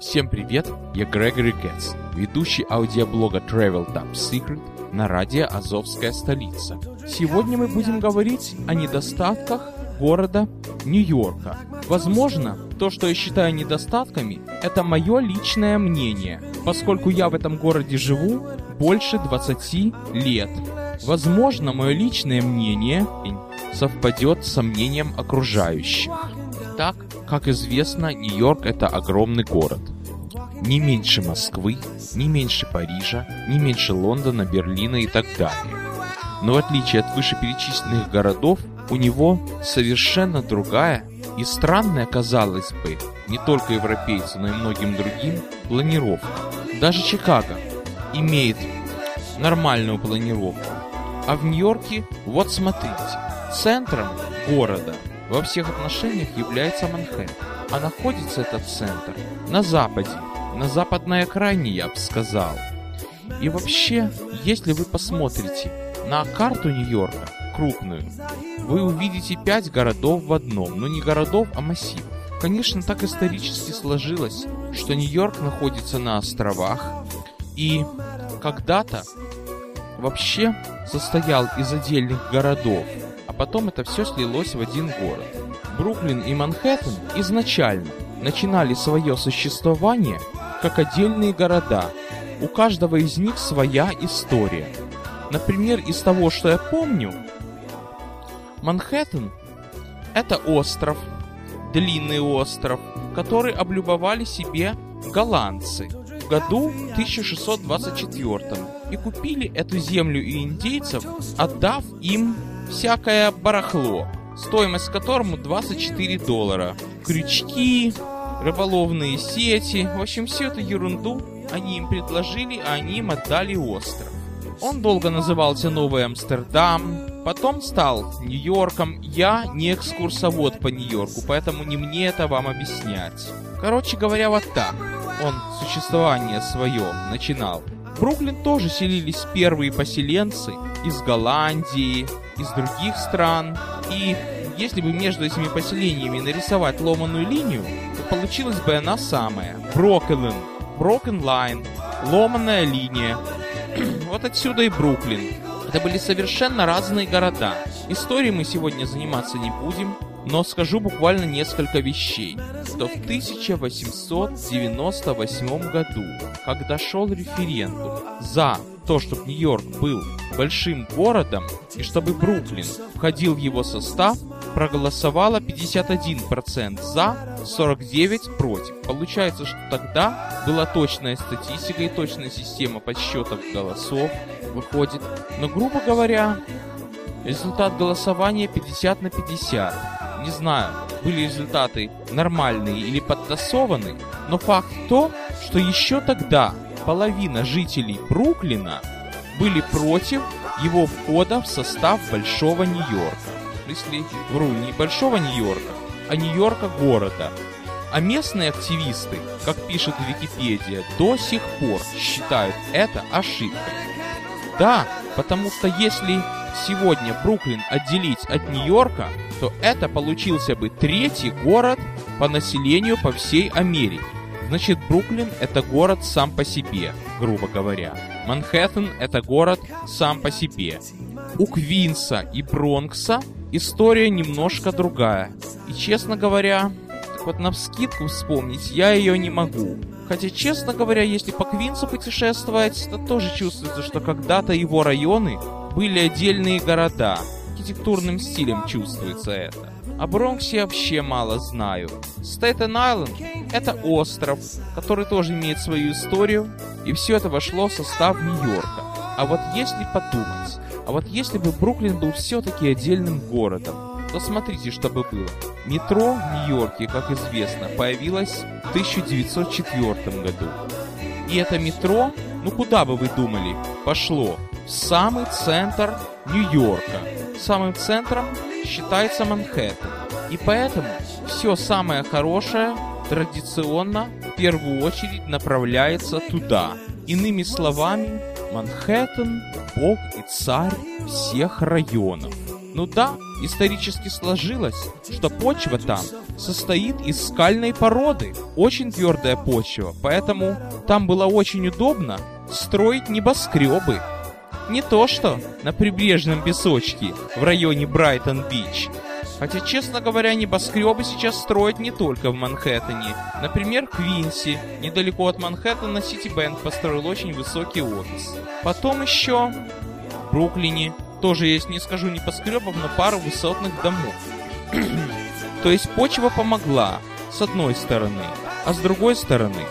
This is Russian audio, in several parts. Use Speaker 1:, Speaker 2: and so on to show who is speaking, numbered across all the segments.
Speaker 1: Всем привет, я Грегори Гетц, ведущий аудиоблога Travel Top Secret на радио «Азовская столица». Сегодня мы будем говорить о недостатках города Нью-Йорка. Возможно, то, что я считаю недостатками, это мое личное мнение, поскольку я в этом городе живу больше 20 лет. Возможно, мое личное мнение совпадет с мнением окружающих. Так, как известно, Нью-Йорк это огромный город. Не меньше Москвы, не меньше Парижа, не меньше Лондона, Берлина и так далее. Но в отличие от вышеперечисленных городов, у него совершенно другая и странная, казалось бы, не только европейцу, но и многим другим, планировка. Даже Чикаго имеет нормальную планировку. А в Нью-Йорке, вот смотрите, центром города во всех отношениях является Манхэттен. А находится этот центр на западе, на западной окраине, я бы сказал. И вообще, если вы посмотрите на карту Нью-Йорка, крупную, вы увидите пять городов в одном, но не городов, а массивов. Конечно, так исторически сложилось, что Нью-Йорк находится на островах, и когда-то вообще состоял из отдельных городов, потом это все слилось в один город. Бруклин и Манхэттен изначально начинали свое существование как отдельные города. У каждого из них своя история. Например, из того, что я помню, Манхэттен – это остров, длинный остров, который облюбовали себе голландцы в году 1624 и купили эту землю и индейцев, отдав им всякое барахло, стоимость которому 24 доллара. Крючки, рыболовные сети, в общем, всю эту ерунду они им предложили, а они им отдали остров. Он долго назывался Новый Амстердам, потом стал Нью-Йорком. Я не экскурсовод по Нью-Йорку, поэтому не мне это вам объяснять. Короче говоря, вот так. Он существование свое начинал. В Бруклин тоже селились первые поселенцы из Голландии, из других стран. И если бы между этими поселениями нарисовать ломаную линию, то получилась бы она самая. Броклин, Broken Line, ломаная линия, вот отсюда и Бруклин. Это были совершенно разные города. Историей мы сегодня заниматься не будем, но скажу буквально несколько вещей. Что в 1898 году, когда шел референдум за то, чтобы Нью-Йорк был большим городом и чтобы Бруклин входил в его состав, проголосовало 51% за, 49% против. Получается, что тогда была точная статистика и точная система подсчетов голосов выходит. Но, грубо говоря, результат голосования 50 на 50. Не знаю, были результаты нормальные или подтасованы, но факт то, что еще тогда половина жителей Бруклина были против его входа в состав Большого Нью-Йорка. Если вру, не Большого Нью-Йорка, а Нью-Йорка города. А местные активисты, как пишет Википедия, до сих пор считают это ошибкой. Да, потому что если сегодня Бруклин отделить от Нью-Йорка, то это получился бы третий город по населению по всей Америке. Значит, Бруклин это город сам по себе, грубо говоря. Манхэттен это город сам по себе. У Квинса и Бронкса история немножко другая. И честно говоря, вот на вскидку вспомнить я ее не могу. Хотя, честно говоря, если по Квинсу путешествовать, то тоже чувствуется, что когда-то его районы были отдельные города. Архитектурным стилем чувствуется это. О Бронксе вообще мало знаю. Стейтен-Айленд — это остров, который тоже имеет свою историю, и все это вошло в состав Нью-Йорка. А вот если подумать, а вот если бы Бруклин был все-таки отдельным городом, то смотрите, что бы было. Метро в Нью-Йорке, как известно, появилось в 1904 году. И это метро, ну куда бы вы думали, пошло? В самый центр Нью-Йорка. Самым центром считается Манхэттен. И поэтому все самое хорошее традиционно в первую очередь направляется туда. Иными словами, Манхэттен – бог и царь всех районов. Ну да, исторически сложилось, что почва там состоит из скальной породы. Очень твердая почва, поэтому там было очень удобно строить небоскребы. Не то что на прибрежном песочке в районе Брайтон-Бич. Хотя, честно говоря, небоскребы сейчас строят не только в Манхэттене. Например, Квинси, недалеко от Манхэттена, Ситибэнк построил очень высокий офис. Потом еще в Бруклине тоже есть, не скажу небоскребов, но пару высотных домов. То есть почва помогла, с одной стороны. А с другой стороны,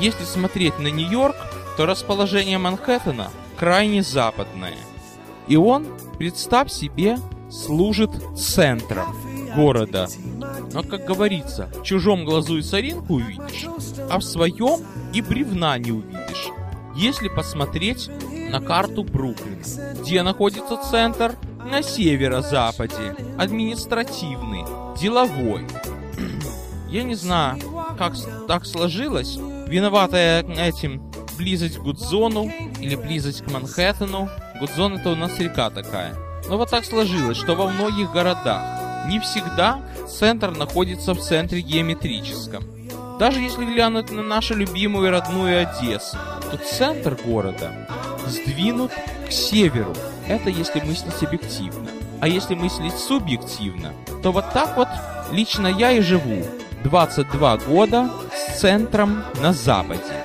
Speaker 1: если смотреть на Нью-Йорк, то расположение Манхэттена крайне западное. И он, представь себе, служит центром города. Но, как говорится, в чужом глазу и соринку увидишь, а в своем и бревна не увидишь. Если посмотреть на карту Бруклина, где находится центр, на северо-западе, административный, деловой. Я не знаю, как так сложилось, виноватая этим близость к Гудзону или близость к Манхэттену. Гудзон это у нас река такая. Но вот так сложилось, что во многих городах не всегда центр находится в центре геометрическом. Даже если глянуть на нашу любимую и родную Одессу, то центр города сдвинут к северу. Это если мыслить объективно. А если мыслить субъективно, то вот так вот лично я и живу. 22 года с центром на западе.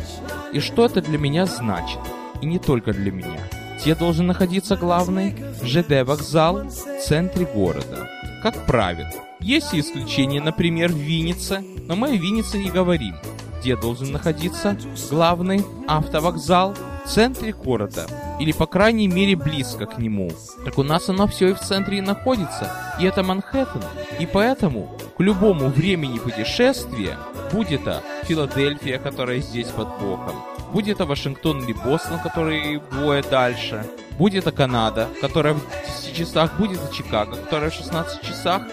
Speaker 1: И что это для меня значит? И не только для меня. Где должен находиться главный ЖД-вокзал в центре города. Как правило. Есть и исключения, например, в Виннице, но мы о Виннице не говорим. Где должен находиться главный автовокзал в центре города, или по крайней мере близко к нему. Так у нас оно все и в центре и находится, и это Манхэттен. И поэтому к любому времени путешествия, будь это Филадельфия, которая здесь под боком, будь это Вашингтон или Бостон, который двое дальше, будь это Канада, которая в 10 часах, будет это Чикаго, которая в 16 часах,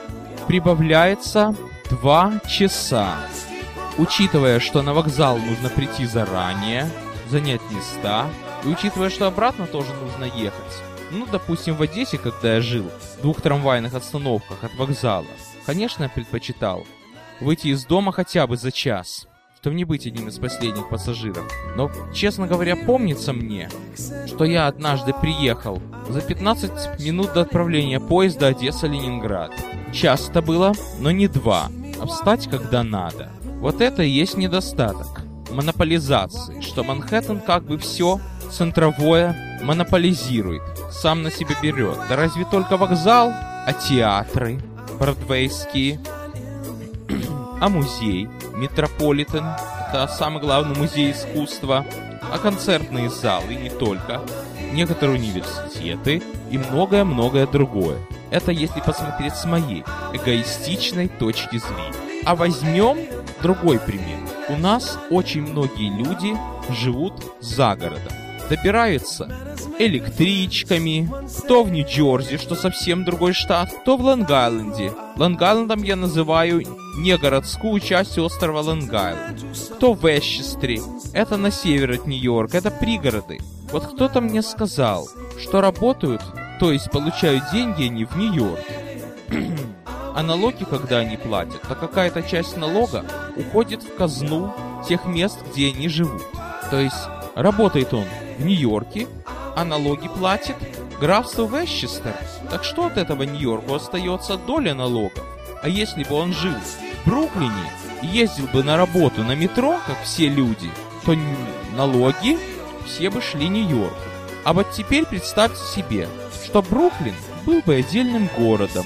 Speaker 1: прибавляется 2 часа. Учитывая, что на вокзал нужно прийти заранее, занять места, и учитывая, что обратно тоже нужно ехать. Ну, допустим, в Одессе, когда я жил, в двух трамвайных остановках от вокзала, конечно, я предпочитал выйти из дома хотя бы за час, чтобы не быть одним из последних пассажиров. Но, честно говоря, помнится мне, что я однажды приехал за 15 минут до отправления поезда Одесса-Ленинград. Часто было, но не два, а встать, когда надо. Вот это и есть недостаток монополизации, что Манхэттен как бы все центровое монополизирует, сам на себя берет. Да разве только вокзал, а театры, бродвейские, а музей, Метрополитен, это самый главный музей искусства, а концертные залы не только, некоторые университеты и многое-многое другое. Это если посмотреть с моей эгоистичной точки зрения. А возьмем другой пример. У нас очень многие люди живут за городом. Добираются электричками, кто в Нью-Джерси, что совсем другой штат, кто в Лонг-Айленде. Лонг-Айлендом я называю не городскую часть острова Лонг-Айленд. Кто в Эшчестре, это на север от Нью-Йорка, это пригороды. Вот кто-то мне сказал, что работают, то есть получают деньги они в Нью-Йорке. А налоги, когда они платят, то какая-то часть налога уходит в казну тех мест, где они живут. То есть работает он в Нью-Йорке, а налоги платит графство Вестчестер. Так что от этого Нью-Йорку остается доля налогов? А если бы он жил в Бруклине и ездил бы на работу на метро, как все люди, то налоги все бы шли Нью-Йорку. А вот теперь представьте себе, что Бруклин был бы отдельным городом,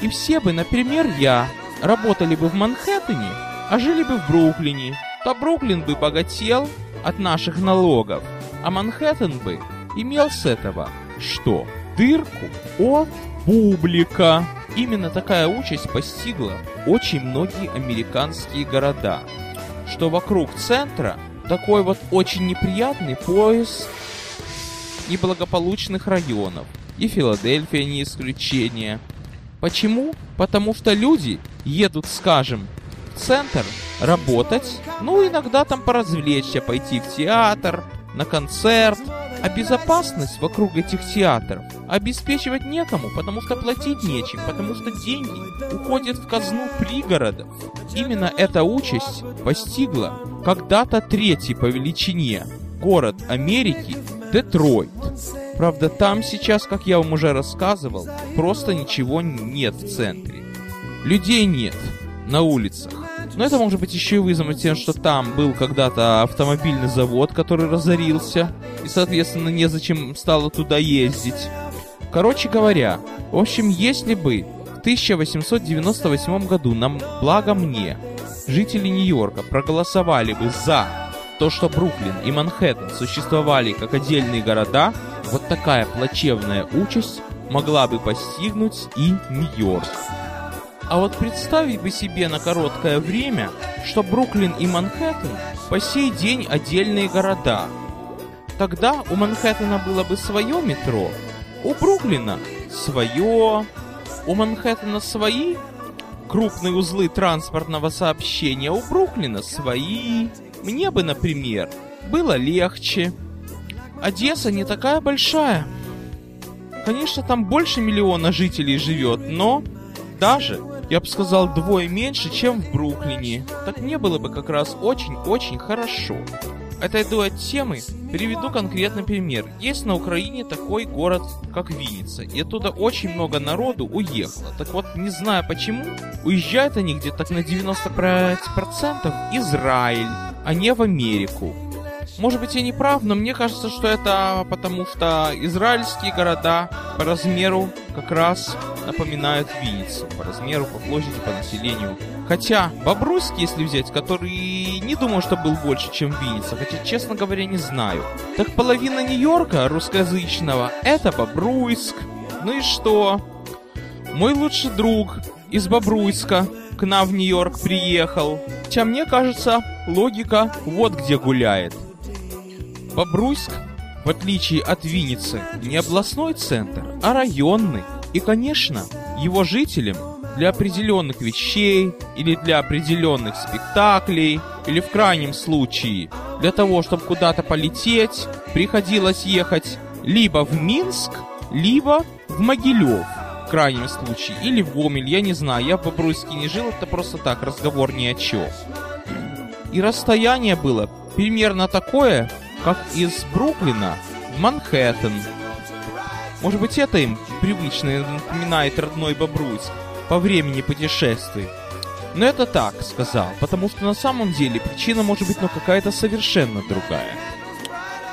Speaker 1: и все бы, например, я, работали бы в Манхэттене, а жили бы в Бруклине, то Бруклин бы богател от наших налогов, а Манхэттен бы имел с этого что? Дырку от публика. Именно такая участь постигла очень многие американские города, что вокруг центра такой вот очень неприятный пояс неблагополучных районов. И Филадельфия не исключение. Почему? Потому что люди едут, скажем, в центр работать, ну, иногда там поразвлечься, пойти в театр, на концерт. А безопасность вокруг этих театров обеспечивать некому, потому что платить нечем, потому что деньги уходят в казну пригородов. Именно эта участь постигла когда-то третий по величине город Америки Детройт. Правда, там сейчас, как я вам уже рассказывал, просто ничего нет в центре. Людей нет на улицах. Но это может быть еще и вызвано тем, что там был когда-то автомобильный завод, который разорился, и, соответственно, незачем стало туда ездить. Короче говоря, в общем, если бы в 1898 году нам, благо мне, жители Нью-Йорка проголосовали бы за то, что Бруклин и Манхэттен существовали как отдельные города, вот такая плачевная участь могла бы постигнуть и Нью-Йорк. А вот представить бы себе на короткое время, что Бруклин и Манхэттен по сей день отдельные города. Тогда у Манхэттена было бы свое метро, у Бруклина свое, у Манхэттена свои крупные узлы транспортного сообщения, у Бруклина свои. Мне бы, например, было легче. Одесса не такая большая. Конечно, там больше миллиона жителей живет, но даже, я бы сказал, двое меньше, чем в Бруклине. Так мне было бы как раз очень-очень хорошо. Отойду от темы, приведу конкретный пример. Есть на Украине такой город, как Винница, и оттуда очень много народу уехало. Так вот, не знаю почему, уезжают они где-то на 95% Израиль, а не в Америку. Может быть, я не прав, но мне кажется, что это потому, что израильские города по размеру как раз напоминают Винницу. По размеру, по площади, по населению. Хотя Бобруйск, если взять, который не думаю, что был больше, чем Винница, хотя, честно говоря, не знаю. Так половина Нью-Йорка русскоязычного — это Бобруйск. Ну и что? Мой лучший друг из Бобруйска к нам в Нью-Йорк приехал. Хотя мне кажется, логика вот где гуляет. Бобруйск, в отличие от Винницы, не областной центр, а районный. И, конечно, его жителям для определенных вещей или для определенных спектаклей, или в крайнем случае для того, чтобы куда-то полететь, приходилось ехать либо в Минск, либо в Могилев в крайнем случае, или в Гомель, я не знаю, я в Бобруйске не жил, это просто так, разговор ни о чем. И расстояние было примерно такое, как из Бруклина в Манхэттен. Может быть, это им привычно напоминает родной Бобруйск по времени путешествий. Но это так, сказал, потому что на самом деле причина может быть, но какая-то совершенно другая.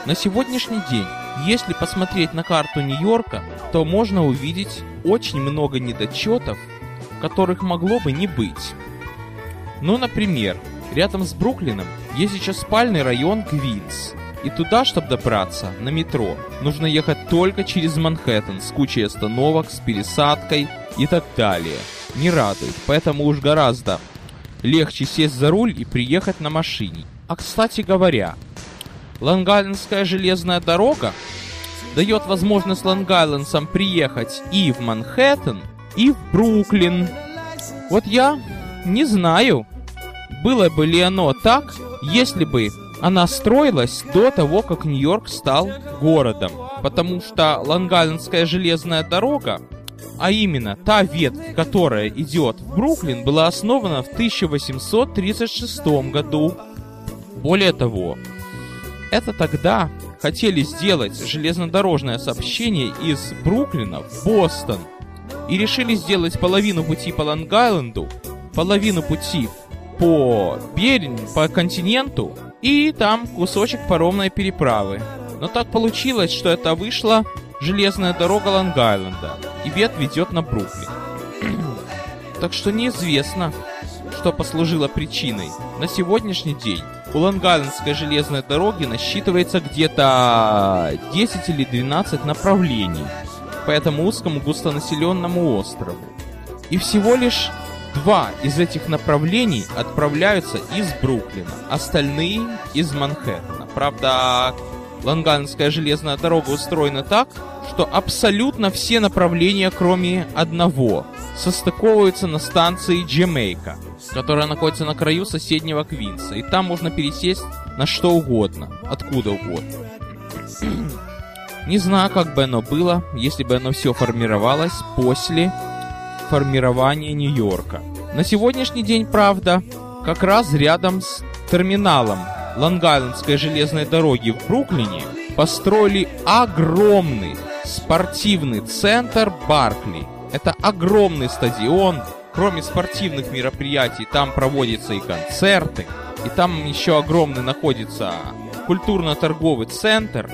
Speaker 1: На сегодняшний день, если посмотреть на карту Нью-Йорка, то можно увидеть очень много недочетов, которых могло бы не быть. Ну, например, рядом с Бруклином есть сейчас спальный район Квинс. И туда, чтобы добраться, на метро, нужно ехать только через Манхэттен с кучей остановок, с пересадкой и так далее. Не радует, поэтому уж гораздо легче сесть за руль и приехать на машине. А кстати говоря, Лонг-Айлендская железная дорога дает возможность лонг-айлендцам приехать и в Манхэттен, и в Бруклин. Вот я не знаю, было бы ли оно так, если бы она строилась до того, как Нью-Йорк стал городом. Потому что Лонг-Айлендская железная дорога, а именно та ветвь, которая идет в Бруклин, была основана в 1836 году. Более того, это тогда хотели сделать железнодорожное сообщение из Бруклина в Бостон. И решили сделать половину пути по Лонг-Айленду, половину пути по Берин, по континенту, и там кусочек паромной переправы. Но так получилось, что это вышла железная дорога Лонг-Айленда, и ветвь ведет на Бруклин. так что неизвестно, что послужило причиной. На сегодняшний день у Лонг-Айлендской железной дороги насчитывается где-то 10 или 12 направлений по этому узкому густонаселенному острову. И всего лишь Два из этих направлений отправляются из Бруклина, остальные из Манхэттена. Правда, Лонганская железная дорога устроена так, что абсолютно все направления, кроме одного, состыковываются на станции Джемейка, которая находится на краю соседнего Квинса. И там можно пересесть на что угодно, откуда угодно. Не знаю, как бы оно было, если бы оно все формировалось после формирования Нью-Йорка. На сегодняшний день, правда, как раз рядом с терминалом Лонг-Айлендской железной дороги в Бруклине построили огромный спортивный центр Баркли. Это огромный стадион, кроме спортивных мероприятий, там проводятся и концерты, и там еще огромный находится культурно-торговый центр,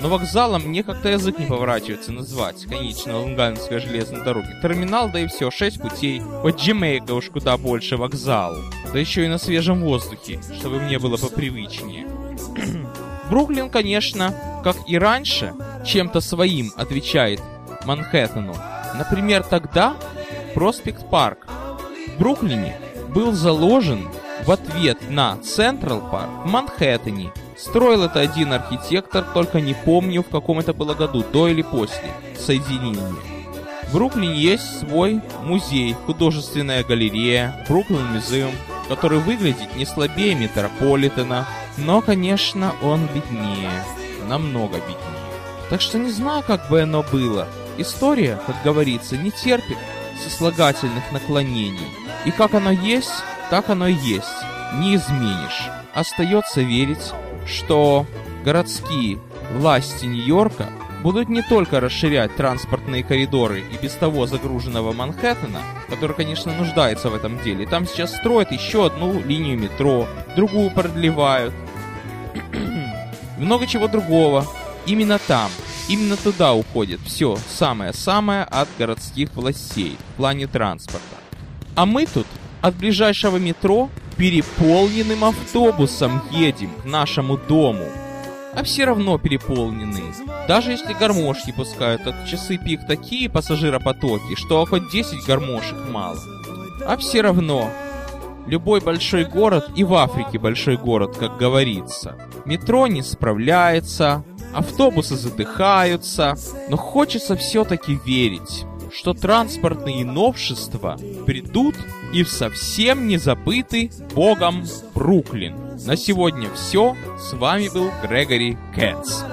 Speaker 1: но вокзалом мне как-то язык не поворачивается назвать, конечно, Лунгальской железной дороги. Терминал, да и все, шесть путей. Вот Джемейка уж куда больше вокзал. Да еще и на свежем воздухе, чтобы мне было попривычнее. Бруклин, конечно, как и раньше, чем-то своим отвечает Манхэттену. Например, тогда Prospect Park в Бруклине был заложен в ответ на Central Park в Манхэттене. Строил это один архитектор, только не помню, в каком это было году, до или после соединения. В Бруклине есть свой музей, художественная галерея, Brooklyn Museum, который выглядит не слабее Метрополитена, но, конечно, он беднее, намного беднее. Так что не знаю, как бы оно было. История, как говорится, не терпит сослагательных наклонений. И как оно есть, так оно и есть. Не изменишь. Остается верить, что городские власти Нью-Йорка будут не только расширять транспортные коридоры и без того загруженного Манхэттена, который, конечно, нуждается в этом деле. Там сейчас строят еще одну линию метро, другую продлевают. Много чего другого. Именно там, именно туда уходит все самое-самое от городских властей в плане транспорта. А мы тут от ближайшего метро переполненным автобусом едем к нашему дому. А все равно переполнены. Даже если гармошки пускают, от часы пик такие пассажиропотоки, что хоть 10 гармошек мало. А все равно, любой большой город и в Африке большой город, как говорится. Метро не справляется, автобусы задыхаются, но хочется все-таки верить, что транспортные новшества придут и в совсем не забытый богом Бруклин. На сегодня все. С вами был Грегори Кэтс.